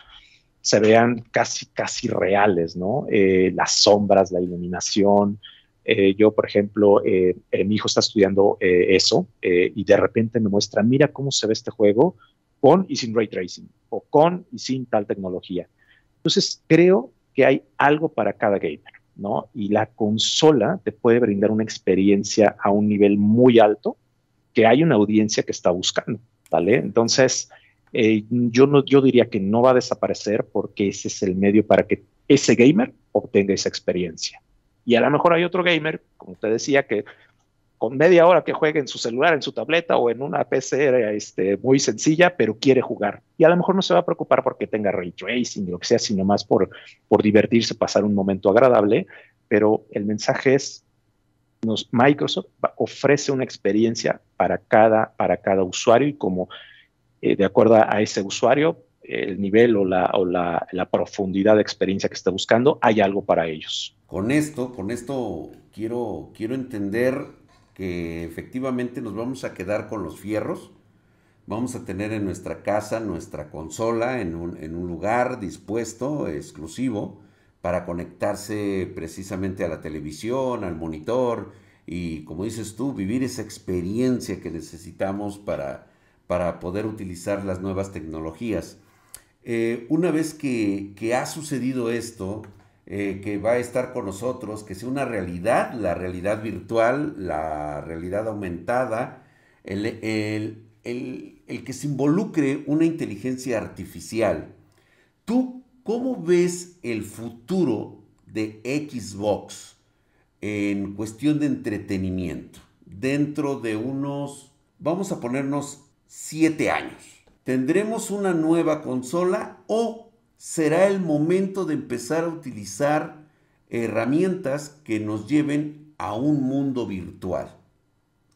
se vean casi, casi reales, ¿no? Eh, las sombras, la iluminación. Eh, yo, por ejemplo, eh, mi hijo está estudiando eso y de repente me muestra, mira cómo se ve este juego con y sin ray tracing o con y sin tal tecnología. Entonces, creo que hay algo para cada gamer, ¿no? Y la consola te puede brindar una experiencia a un nivel muy alto que hay una audiencia que está buscando, ¿vale? Entonces, eh, yo, no, yo diría que no va a desaparecer porque ese es el medio para que ese gamer obtenga esa experiencia. Y a lo mejor hay otro gamer, como te decía, que con media hora que juegue en su celular, en su tableta o en una PC este, muy sencilla, pero quiere jugar. Y a lo mejor no se va a preocupar porque tenga ray tracing, lo que sea, sino más por, por divertirse, pasar un momento agradable. Pero el mensaje es, nos, Microsoft ofrece una experiencia para cada, para cada usuario y como eh, de acuerdo a ese usuario, el nivel o, la, o la, la, profundidad de experiencia que está buscando, hay algo para ellos. Con esto, con esto quiero, quiero entender que efectivamente nos vamos a quedar con los fierros, vamos a tener en nuestra casa nuestra consola en un, en un lugar dispuesto, exclusivo, para conectarse precisamente a la televisión, al monitor y, como dices tú, vivir esa experiencia que necesitamos para, para poder utilizar las nuevas tecnologías. Eh, una vez que, que ha sucedido esto, eh, que va a estar con nosotros, que sea una realidad, la realidad virtual, la realidad aumentada, el, el, que se involucre una inteligencia artificial. ¿Tú cómo ves el futuro de Xbox en cuestión de entretenimiento dentro de unos, vamos a ponernos, siete años? ¿Tendremos una nueva consola o será el momento de empezar a utilizar herramientas que nos lleven a un mundo virtual.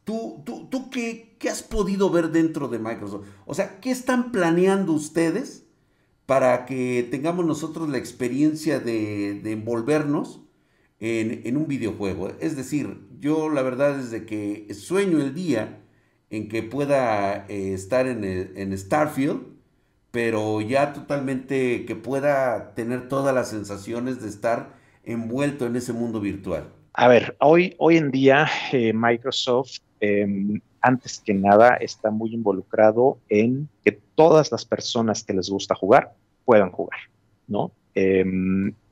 ¿Tú, tú, tú qué, has podido ver dentro de Microsoft? O sea, ¿qué están planeando ustedes para que tengamos nosotros la experiencia de, envolvernos en, un videojuego? Es decir, yo la verdad es de que sueño el día en que pueda eh, estar en, en Starfield pero ya totalmente que pueda tener todas las sensaciones de estar envuelto en ese mundo virtual? A ver, hoy, hoy en día eh, Microsoft, em, antes que nada, está muy involucrado en que todas las personas que les gusta jugar puedan jugar, ¿no?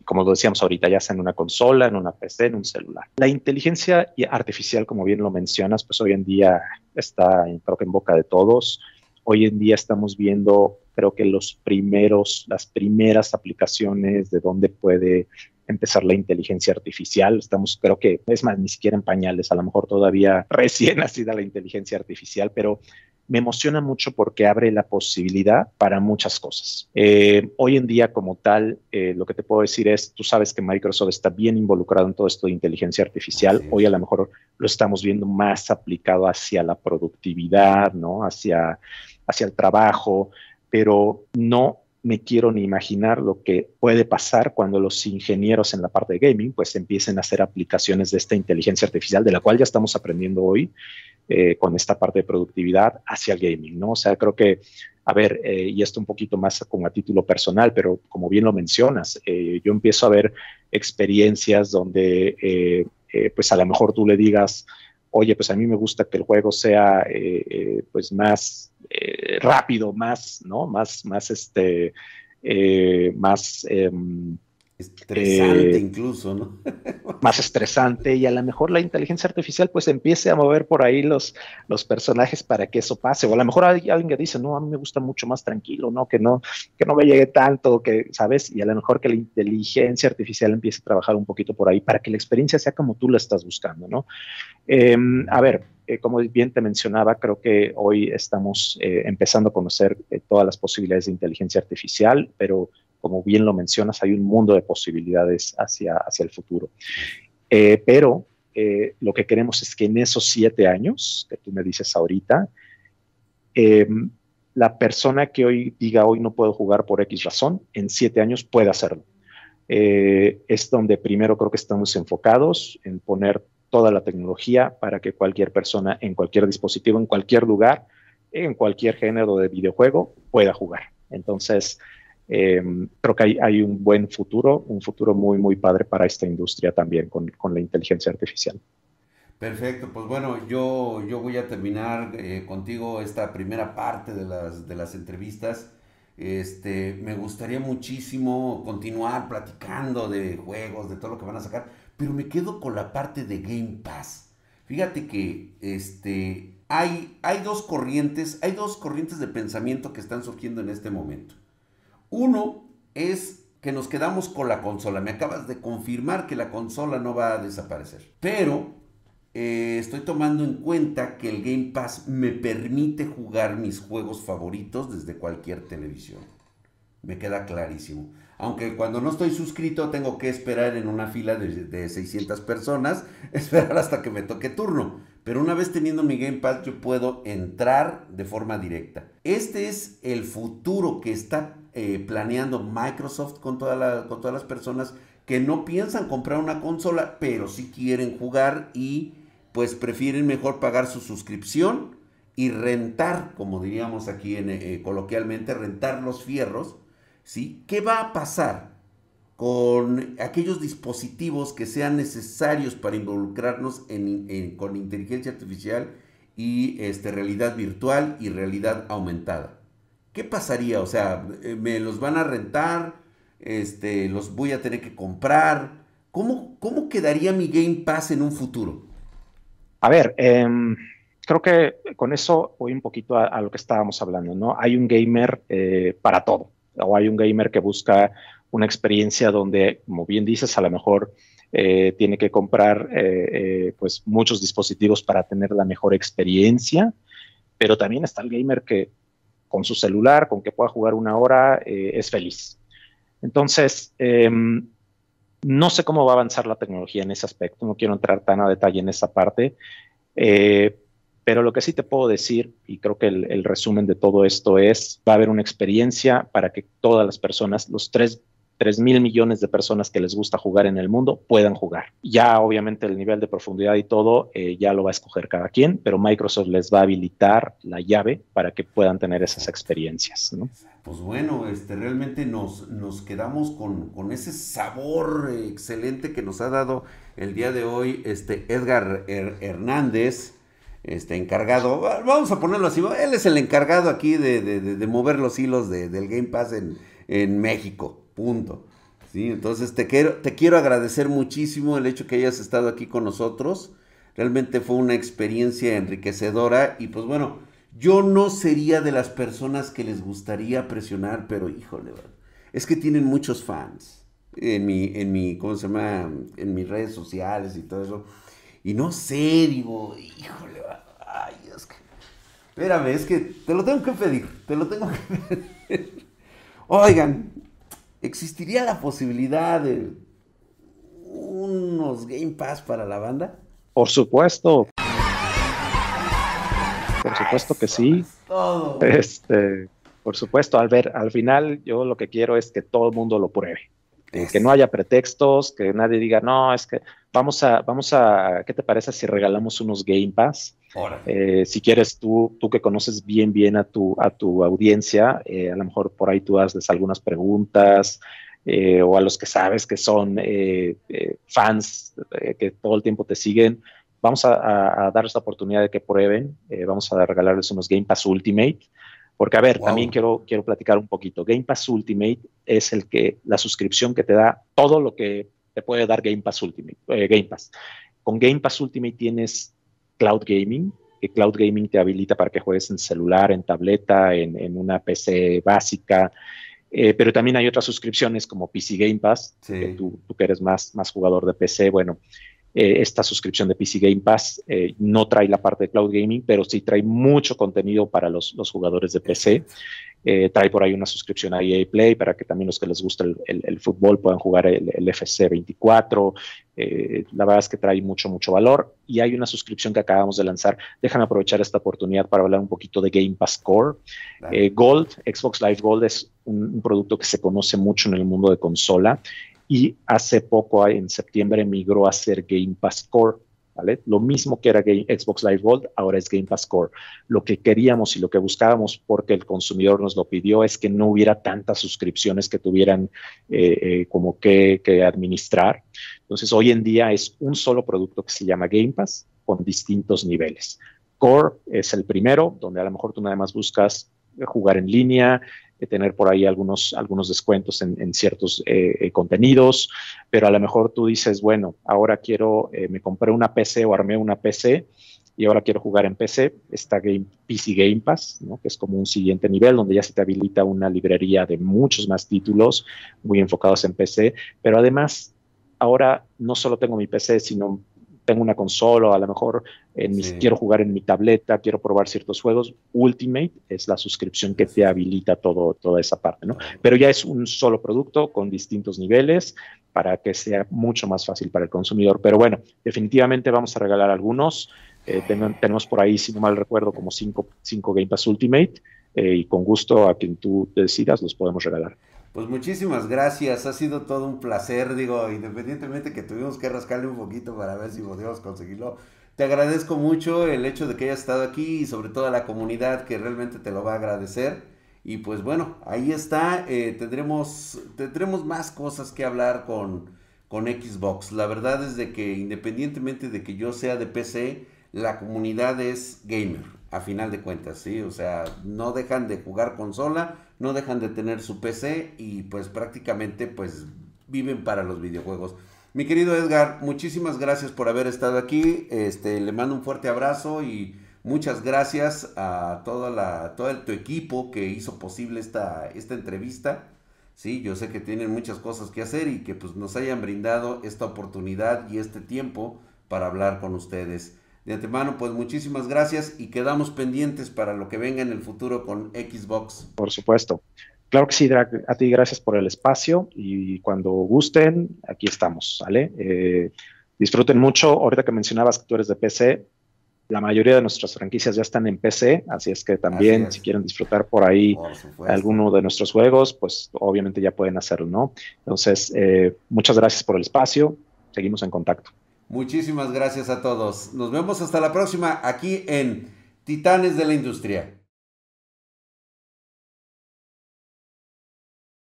Como lo decíamos ahorita, ya sea en una consola, en una PC, en un celular. La inteligencia artificial, como bien lo mencionas, pues hoy en día está, creo que en boca de todos. Hoy en día estamos viendo creo que los primeros, las primeras aplicaciones de dónde puede empezar la inteligencia artificial. Estamos, creo que, es más, ni siquiera en pañales, a lo mejor todavía recién nacida la inteligencia artificial, pero me emociona mucho porque abre la posibilidad para muchas cosas. Eh, hoy en día, como tal, eh, lo que te puedo decir es, tú sabes que Microsoft está bien involucrado en todo esto de inteligencia artificial. Hoy a lo mejor lo estamos viendo más aplicado hacia la productividad, ¿no? Hacia, hacia el trabajo, pero no me quiero ni imaginar lo que puede pasar cuando los ingenieros en la parte de gaming pues empiecen a hacer aplicaciones de esta inteligencia artificial, de la cual ya estamos aprendiendo hoy eh, con esta parte de productividad hacia el gaming, ¿no? O sea, creo que, a ver, eh, y esto un poquito más como a título personal, pero como bien lo mencionas, eh, yo empiezo a ver experiencias donde pues a lo mejor tú le digas, oye, pues a mí me gusta que el juego sea pues más rápido, más, ¿no? Más, más, este, más... Em, estresante eh, incluso, ¿no? más estresante y a lo mejor la inteligencia artificial pues empiece a mover por ahí los, los personajes para que eso pase. O a lo mejor hay alguien que dice, no, a mí me gusta mucho más tranquilo, ¿no? Que no, que no me llegue tanto, que, ¿sabes? Y a lo mejor que la inteligencia artificial empiece a trabajar un poquito por ahí para que la experiencia sea como tú la estás buscando, ¿no? Em, a ver, eh, como bien te mencionaba, creo que hoy estamos eh, empezando a conocer todas las posibilidades de inteligencia artificial, pero como bien lo mencionas, hay un mundo de posibilidades hacia, hacia el futuro. pero lo que queremos es que en esos siete años que tú me dices ahorita, em, la persona que hoy diga hoy no puedo jugar por X razón, en siete años puede hacerlo. es donde primero creo que estamos enfocados en poner toda la tecnología para que cualquier persona en cualquier dispositivo, en cualquier lugar, en cualquier género de videojuego pueda jugar. Entonces, em, creo que hay, un buen futuro, un futuro muy, muy padre para esta industria también con, la inteligencia artificial. Perfecto, pues bueno, yo, yo voy a terminar eh, contigo esta primera parte de las, de las entrevistas. Este, me gustaría muchísimo continuar platicando de juegos, de todo lo que van a sacar, pero me quedo con la parte de Game Pass. Fíjate que este, hay, hay dos corrientes, hay dos corrientes de pensamiento que están surgiendo en este momento. Uno es que nos quedamos con la consola. Me acabas de confirmar que la consola no va a desaparecer. Pero eh, estoy tomando en cuenta que el Game Pass me permite jugar mis juegos favoritos desde cualquier televisión. Me queda clarísimo. Aunque cuando no estoy suscrito tengo que esperar en una fila de, de 600 personas, esperar hasta que me toque turno. Pero una vez teniendo mi Game Pass yo puedo entrar de forma directa. Este es el futuro que está eh, planeando Microsoft con, toda con todas las personas que no piensan comprar una consola, pero sí quieren jugar y pues prefieren mejor pagar su suscripción y rentar, como diríamos aquí en, eh, coloquialmente, rentar los fierros. ¿sí? ¿Qué va a pasar? Con aquellos dispositivos que sean necesarios para involucrarnos con inteligencia artificial y este, realidad virtual y realidad aumentada. ¿Qué pasaría? O sea, eh, ¿me los van a rentar? Este, ¿Los voy a tener que comprar? ¿Cómo, cómo quedaría mi Game Pass en un futuro? A ver, em, creo que con eso voy un poquito a, lo que estábamos hablando, ¿no? Hay un gamer eh, para todo, o hay un gamer que busca una experiencia donde, como bien dices, a lo mejor eh, tiene que comprar eh, eh, pues muchos dispositivos para tener la mejor experiencia, pero también está el gamer que con su celular, con que pueda jugar una hora, es feliz. Entonces, em, no sé cómo va a avanzar la tecnología en ese aspecto, no quiero entrar tan a detalle en esa parte, pero lo que sí te puedo decir, y creo que el, resumen de todo esto es, va a haber una experiencia para que todas las personas, los tres 3 mil millones de personas que les gusta jugar en el mundo puedan jugar. Ya obviamente el nivel de profundidad y todo eh, ya lo va a escoger cada quien, pero Microsoft les va a habilitar la llave para que puedan tener esas experiencias. Pues bueno, este, realmente nos, nos quedamos con, ese sabor excelente que nos ha dado el día de hoy este Edgar Hernández. Este encargado, vamos a ponerlo así, él es el encargado aquí de, mover los hilos del Game Pass en, en México. Punto. ¿Sí? Entonces te quiero, te quiero agradecer muchísimo el hecho que hayas estado aquí con nosotros. Realmente fue una experiencia enriquecedora y pues bueno, yo no sería de las personas que les gustaría presionar, pero híjole, es que tienen muchos fans en mi, en mi, ¿cómo se llama? En mis redes sociales y todo eso. Y no sé, digo, híjole, ay, es que, espérame, es que te lo tengo que pedir, te lo tengo que pedir. Oigan, ¿existiría la posibilidad de unos Game Pass para la banda? Por supuesto. Por supuesto que sí. Todo. Este, por supuesto, al ver, al final yo lo que quiero es que todo el mundo lo pruebe. Que no haya pretextos, que nadie diga, no, es que vamos a, vamos a, ¿qué te parece si regalamos unos Game Pass? Eh, si quieres tú, tú que conoces bien, bien a tu, a tu audiencia, eh, a lo mejor por ahí tú haces algunas preguntas eh, o a los que sabes que son fans que todo el tiempo te siguen, vamos a, darles la oportunidad de que prueben, vamos a regalarles unos Game Pass Ultimate. Porque, a ver, también quiero, quiero platicar un poquito. Game Pass Ultimate es el que, la suscripción que te da todo lo que te puede dar Game Pass Ultimate. Game Pass. Con Game Pass Ultimate tienes cloud gaming, que cloud gaming te habilita para que juegues en celular, en tableta, en, una PC básica. Eh, pero también hay otras suscripciones como PC Game Pass, que tú, tú, que eres más, más jugador de PC, bueno, eh, esta suscripción de PC Game Pass eh, no trae la parte de cloud gaming, pero sí trae mucho contenido para los, los jugadores de PC. Eh, trae por ahí una suscripción a EA Play para que también los que les gusta el, fútbol puedan jugar el, FC 24. Eh, la verdad es que trae mucho, mucho valor. Y hay una suscripción que acabamos de lanzar. Déjame aprovechar esta oportunidad para hablar un poquito de Game Pass Core. Eh, Gold, Xbox Live Gold es un, producto que se conoce mucho en el mundo de consola y hace poco, en septiembre, migró a ser Game Pass Core. Lo mismo que era Xbox Live Gold, ahora es Game Pass Core. Lo que queríamos y lo que buscábamos, porque el consumidor nos lo pidió, es que no hubiera tantas suscripciones que tuvieran eh, eh, como que, administrar. Entonces, hoy en día es un solo producto que se llama Game Pass con distintos niveles. Core es el primero, donde a lo mejor tú nada más buscas jugar en línea, tener por ahí algunos, algunos descuentos en, ciertos eh, eh, contenidos, pero a lo mejor tú dices, bueno, ahora quiero, eh, me compré una PC o armé una PC y ahora quiero jugar en PC, está Game, PC Game Pass, que es como un siguiente nivel donde ya se te habilita una librería de muchos más títulos muy enfocados en PC, pero además ahora no solo tengo mi PC, sino tengo una consola, a lo mejor en quiero jugar en mi tableta, quiero probar ciertos juegos. Ultimate es la suscripción que te habilita todo, toda esa parte, ¿no? Pero ya es un solo producto con distintos niveles para que sea mucho más fácil para el consumidor. Pero bueno, definitivamente vamos a regalar algunos. Eh, tenemos por ahí, si no mal recuerdo, como cinco, cinco Game Pass Ultimate eh, y con gusto a quien tú decidas los podemos regalar. Pues muchísimas gracias, ha sido todo un placer, digo, independientemente que tuvimos que rascarle un poquito para ver si podíamos conseguirlo. Te agradezco mucho el hecho de que hayas estado aquí y sobre todo a la comunidad que realmente te lo va a agradecer. Y pues bueno, ahí está, eh, tendremos, tendremos más cosas que hablar con, con Xbox. La verdad es de que independientemente de que yo sea de PC, la comunidad es gamer, a final de cuentas, ¿sí? O sea, no dejan de jugar consola, no dejan de tener su PC y pues prácticamente pues viven para los videojuegos. Mi querido Edgar, muchísimas gracias por haber estado aquí. Este, le mando un fuerte abrazo y muchas gracias a toda la, todo el, tu equipo que hizo posible esta, esta entrevista. Sí, yo sé que tienen muchas cosas que hacer y que pues nos hayan brindado esta oportunidad y este tiempo para hablar con ustedes. De antemano, pues muchísimas gracias y quedamos pendientes para lo que venga en el futuro con Xbox. Por supuesto. Claro que sí, A ti gracias por el espacio y cuando gusten, aquí estamos, ¿vale? Eh, disfruten mucho. Ahorita que mencionabas que tú eres de PC, la mayoría de nuestras franquicias ya están en PC, así es que también si quieren disfrutar por ahí alguno de nuestros juegos, pues obviamente ya pueden hacerlo, ¿no? Entonces, eh, muchas gracias por el espacio. Seguimos en contacto. Muchísimas gracias a todos. Nos vemos hasta la próxima aquí en Titanes de la Industria.